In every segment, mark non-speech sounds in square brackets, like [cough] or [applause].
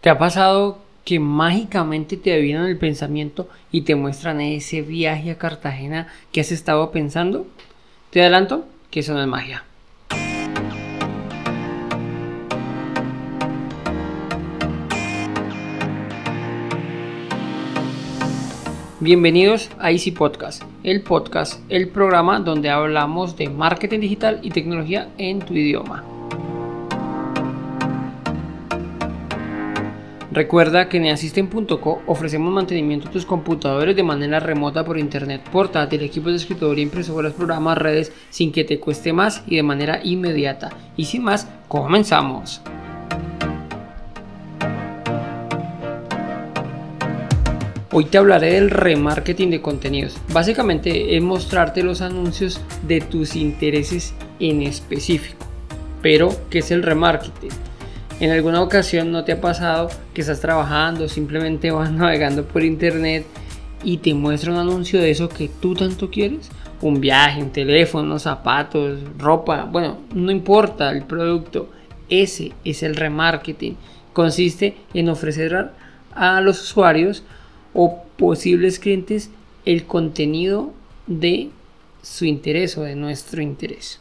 ¿Te ha pasado que mágicamente te adivinan el pensamiento y te muestran ese viaje a Cartagena que has estado pensando? Te adelanto que eso no es magia. Bienvenidos a Easy Podcast, el podcast, el programa donde hablamos de marketing digital y tecnología en tu idioma. Recuerda que en Asisten.co ofrecemos mantenimiento de tus computadores de manera remota por internet, portátil, equipos de escritorio, impresoras, programas, redes, sin que te cueste más y de manera inmediata. Y sin más, comenzamos. Hoy te hablaré del remarketing de contenidos. Básicamente es mostrarte los anuncios de tus intereses en específico. Pero, ¿qué es el remarketing? ¿En alguna ocasión no te ha pasado que estás trabajando, simplemente vas [laughs] navegando por internet y te muestra un anuncio de eso que tú tanto quieres? Un viaje, un teléfono, zapatos, ropa, bueno, no importa el producto. Ese es el remarketing. Consiste en ofrecer a los usuarios o posibles clientes el contenido de su interés o de nuestro interés.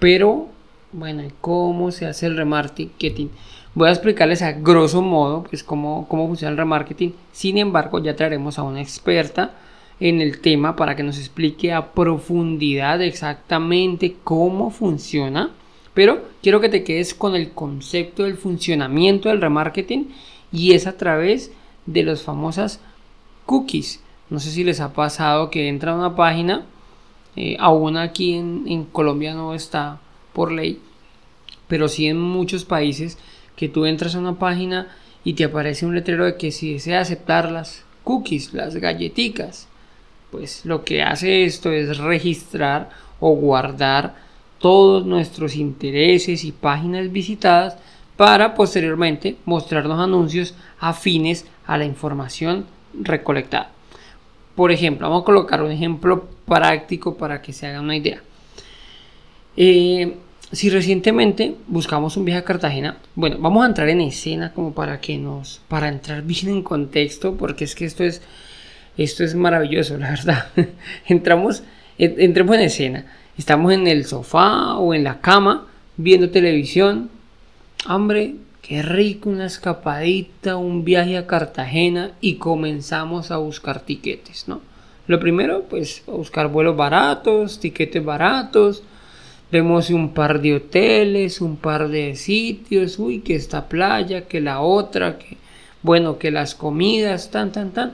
Pero bueno, ¿cómo se hace el remarketing? Voy a explicarles a grosso modo pues, cómo, cómo funciona el remarketing. Sin embargo, ya traeremos a una experta en el tema para que nos explique a profundidad exactamente cómo funciona. Pero quiero que te quedes con el concepto del funcionamiento del remarketing y es a través de las famosas cookies. No sé si les ha pasado que entra a una página, eh, aún aquí en, en Colombia no está por ley, pero sí en muchos países que tú entras a una página y te aparece un letrero de que si desea aceptar las cookies, las galletitas, pues lo que hace esto es registrar o guardar todos nuestros intereses y páginas visitadas para posteriormente mostrarnos anuncios afines a la información recolectada. Por ejemplo, vamos a colocar un ejemplo práctico para que se haga una idea. Eh, si recientemente buscamos un viaje a Cartagena, bueno, vamos a entrar en escena como para que nos, para entrar bien en contexto, porque es que esto es, esto es maravilloso, la verdad. [laughs] Entramos, entremos en escena. Estamos en el sofá o en la cama viendo televisión. Hombre, qué rico una escapadita, un viaje a Cartagena y comenzamos a buscar tiquetes, ¿no? Lo primero, pues, a buscar vuelos baratos, tiquetes baratos Vemos un par de hoteles, un par de sitios, uy, que esta playa, que la otra, que bueno, que las comidas, tan, tan, tan.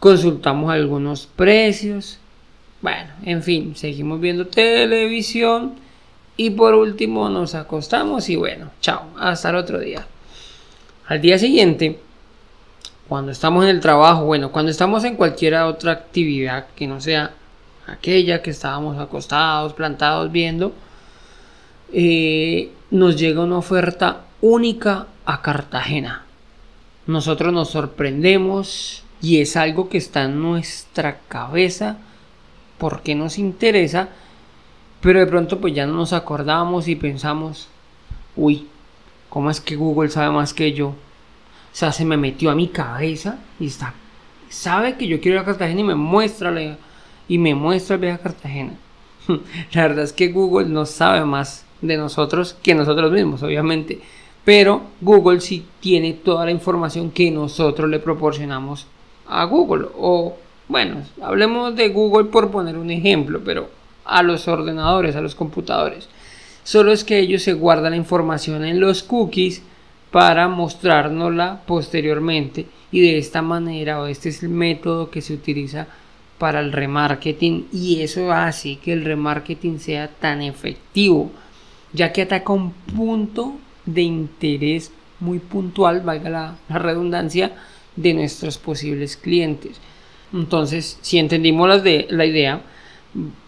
Consultamos algunos precios. Bueno, en fin, seguimos viendo televisión y por último nos acostamos y bueno, chao, hasta el otro día. Al día siguiente, cuando estamos en el trabajo, bueno, cuando estamos en cualquier otra actividad que no sea aquella que estábamos acostados, plantados viendo, eh, nos llega una oferta única a Cartagena. Nosotros nos sorprendemos y es algo que está en nuestra cabeza porque nos interesa, pero de pronto pues ya no nos acordamos y pensamos, uy, ¿cómo es que Google sabe más que yo? O sea, se me metió a mi cabeza y está, sabe que yo quiero ir a Cartagena y me muestra la y me muestra el viaje a Cartagena. [laughs] La verdad es que Google no sabe más de nosotros que nosotros mismos, obviamente. Pero Google sí tiene toda la información que nosotros le proporcionamos a Google. O bueno, hablemos de Google por poner un ejemplo, pero a los ordenadores, a los computadores. Solo es que ellos se guardan la información en los cookies para mostrárnosla posteriormente y de esta manera o este es el método que se utiliza para el remarketing y eso hace que el remarketing sea tan efectivo ya que ataca un punto de interés muy puntual, valga la, redundancia, de nuestros posibles clientes. Entonces, si entendimos las de, la idea,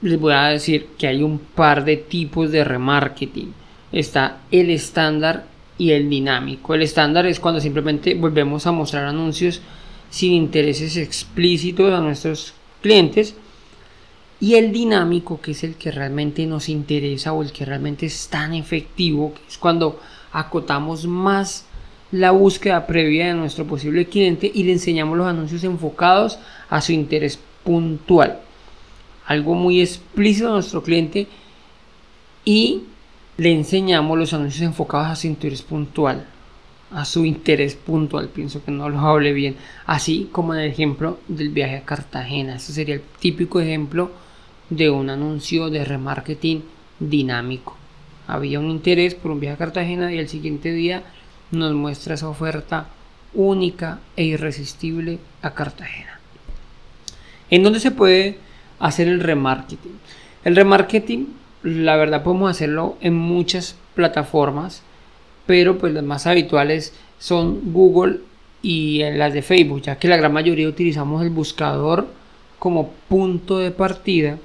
les voy a decir que hay un par de tipos de remarketing. Está el estándar y el dinámico. El estándar es cuando simplemente volvemos a mostrar anuncios sin intereses explícitos a nuestros clientes y el dinámico que es el que realmente nos interesa o el que realmente es tan efectivo que es cuando acotamos más la búsqueda previa de nuestro posible cliente y le enseñamos los anuncios enfocados a su interés puntual. Algo muy explícito a nuestro cliente y le enseñamos los anuncios enfocados a su interés puntual. A su interés puntual, pienso que no lo hable bien. Así como en el ejemplo del viaje a Cartagena. Ese sería el típico ejemplo de un anuncio de remarketing dinámico. Había un interés por un viaje a Cartagena y el siguiente día nos muestra esa oferta única e irresistible a Cartagena. ¿En dónde se puede hacer el remarketing? El remarketing, la verdad, podemos hacerlo en muchas plataformas, pero pues las más habituales son Google y en las de Facebook, ya que la gran mayoría utilizamos el buscador como punto de partida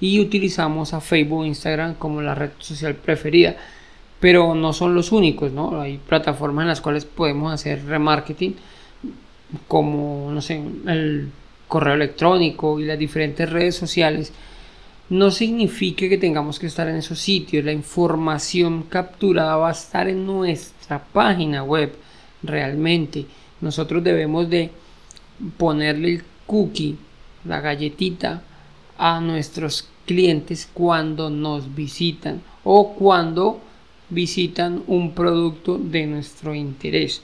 y utilizamos a Facebook e Instagram como la red social preferida. Pero no son los únicos, ¿no? Hay plataformas en las cuales podemos hacer remarketing como, no sé, el correo electrónico y las diferentes redes sociales. No significa que tengamos que estar en esos sitios. La información capturada va a estar en nuestra página web realmente. Nosotros debemos de ponerle el cookie, la galletita, a nuestros clientes cuando nos visitan o cuando visitan un producto de nuestro interés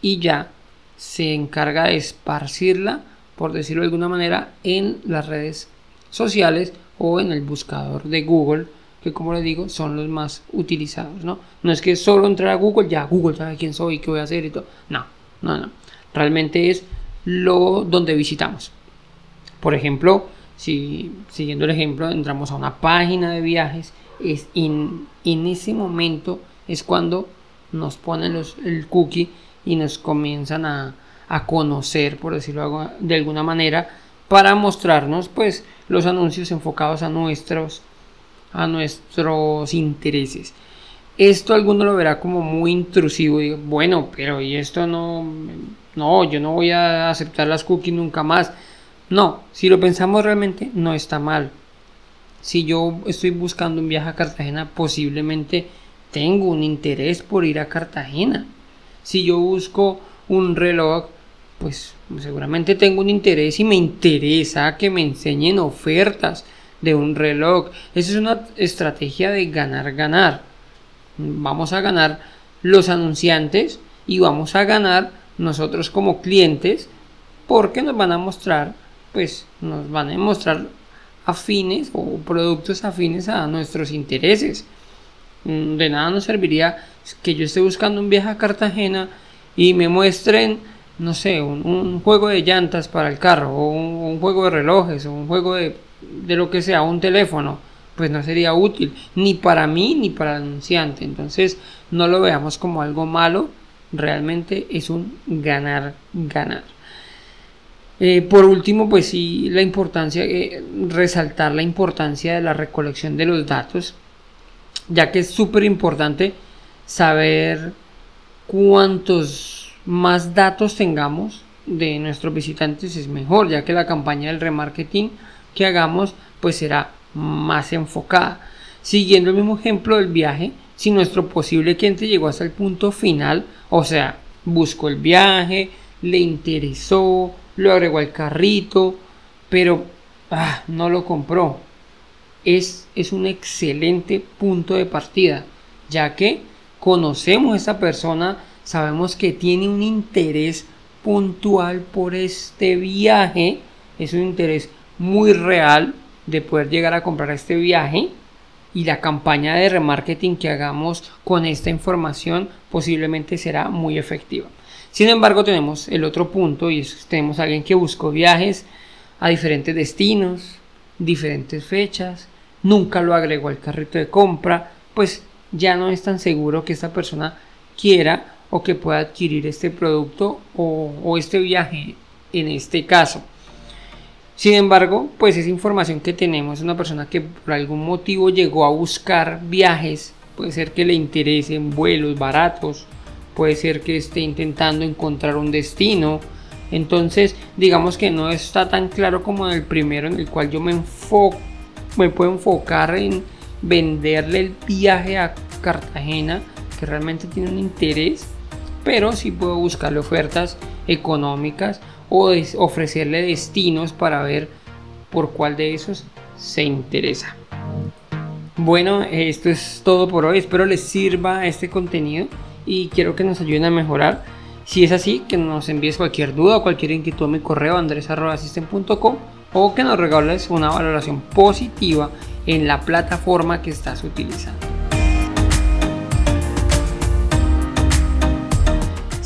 y ya se encarga de esparcirla por decirlo de alguna manera en las redes sociales o en el buscador de Google que como les digo son los más utilizados no no es que solo entrar a Google ya Google sabe quién soy qué voy a hacer y todo. No no no. Realmente es lo donde visitamos. Por ejemplo si siguiendo el ejemplo entramos a una página de viajes, es en ese momento es cuando nos ponen los, el cookie y nos comienzan a, a conocer, por decirlo de alguna manera, para mostrarnos pues los anuncios enfocados a nuestros a nuestros intereses. Esto alguno lo verá como muy intrusivo y bueno, pero y esto no no, yo no voy a aceptar las cookies nunca más. No, si lo pensamos realmente no está mal. Si yo estoy buscando un viaje a Cartagena, posiblemente tengo un interés por ir a Cartagena. Si yo busco un reloj, pues seguramente tengo un interés y me interesa que me enseñen ofertas de un reloj. Esa es una estrategia de ganar, ganar. Vamos a ganar los anunciantes y vamos a ganar nosotros como clientes porque nos van a mostrar pues nos van a mostrar afines o productos afines a nuestros intereses. Mm, de nada nos serviría que yo esté buscando un viaje a Cartagena y me muestren, no sé, un, juego de llantas para el carro, o un, juego de relojes, o un juego de, de, lo que sea, un teléfono, pues no sería útil, ni para mí ni para el anunciante. Entonces, no lo veamos como algo malo, realmente es un ganar, ganar. Eh, por último, pues sí, la importancia, eh, resaltar la importancia de la recolección de los datos, ya que es súper importante saber cuántos más datos tengamos de nuestros visitantes es mejor, ya que la campaña del remarketing que hagamos pues será más enfocada. Siguiendo el mismo ejemplo del viaje, si nuestro posible cliente llegó hasta el punto final, o sea, buscó el viaje, le interesó, lo agregó al carrito, pero ah, no lo compró. Es, es un excelente punto de partida, ya que conocemos a esa persona, sabemos que tiene un interés puntual por este viaje, es un interés muy real de poder llegar a comprar este viaje y la campaña de remarketing que hagamos con esta información posiblemente será muy efectiva. Sin embargo, tenemos el otro punto y es, tenemos a alguien que buscó viajes a diferentes destinos, diferentes fechas, nunca lo agregó al carrito de compra, pues ya no es tan seguro que esta persona quiera o que pueda adquirir este producto o, este viaje en este caso. Sin embargo, pues esa información que tenemos una persona que por algún motivo llegó a buscar viajes, puede ser que le interesen vuelos baratos, puede ser que esté intentando encontrar un destino. Entonces, digamos que no está tan claro como en el primero en el cual yo me enfoco, me puedo enfocar en venderle el viaje a Cartagena, que realmente tiene un interés. Pero sí puedo buscarle ofertas económicas o ofrecerle destinos para ver por cuál de esos se interesa. Bueno, esto es todo por hoy. Espero les sirva este contenido y quiero que nos ayuden a mejorar. Si es así, que nos envíes cualquier duda o cualquier inquietud a mi correo andres.assistant.com o que nos regales una valoración positiva en la plataforma que estás utilizando.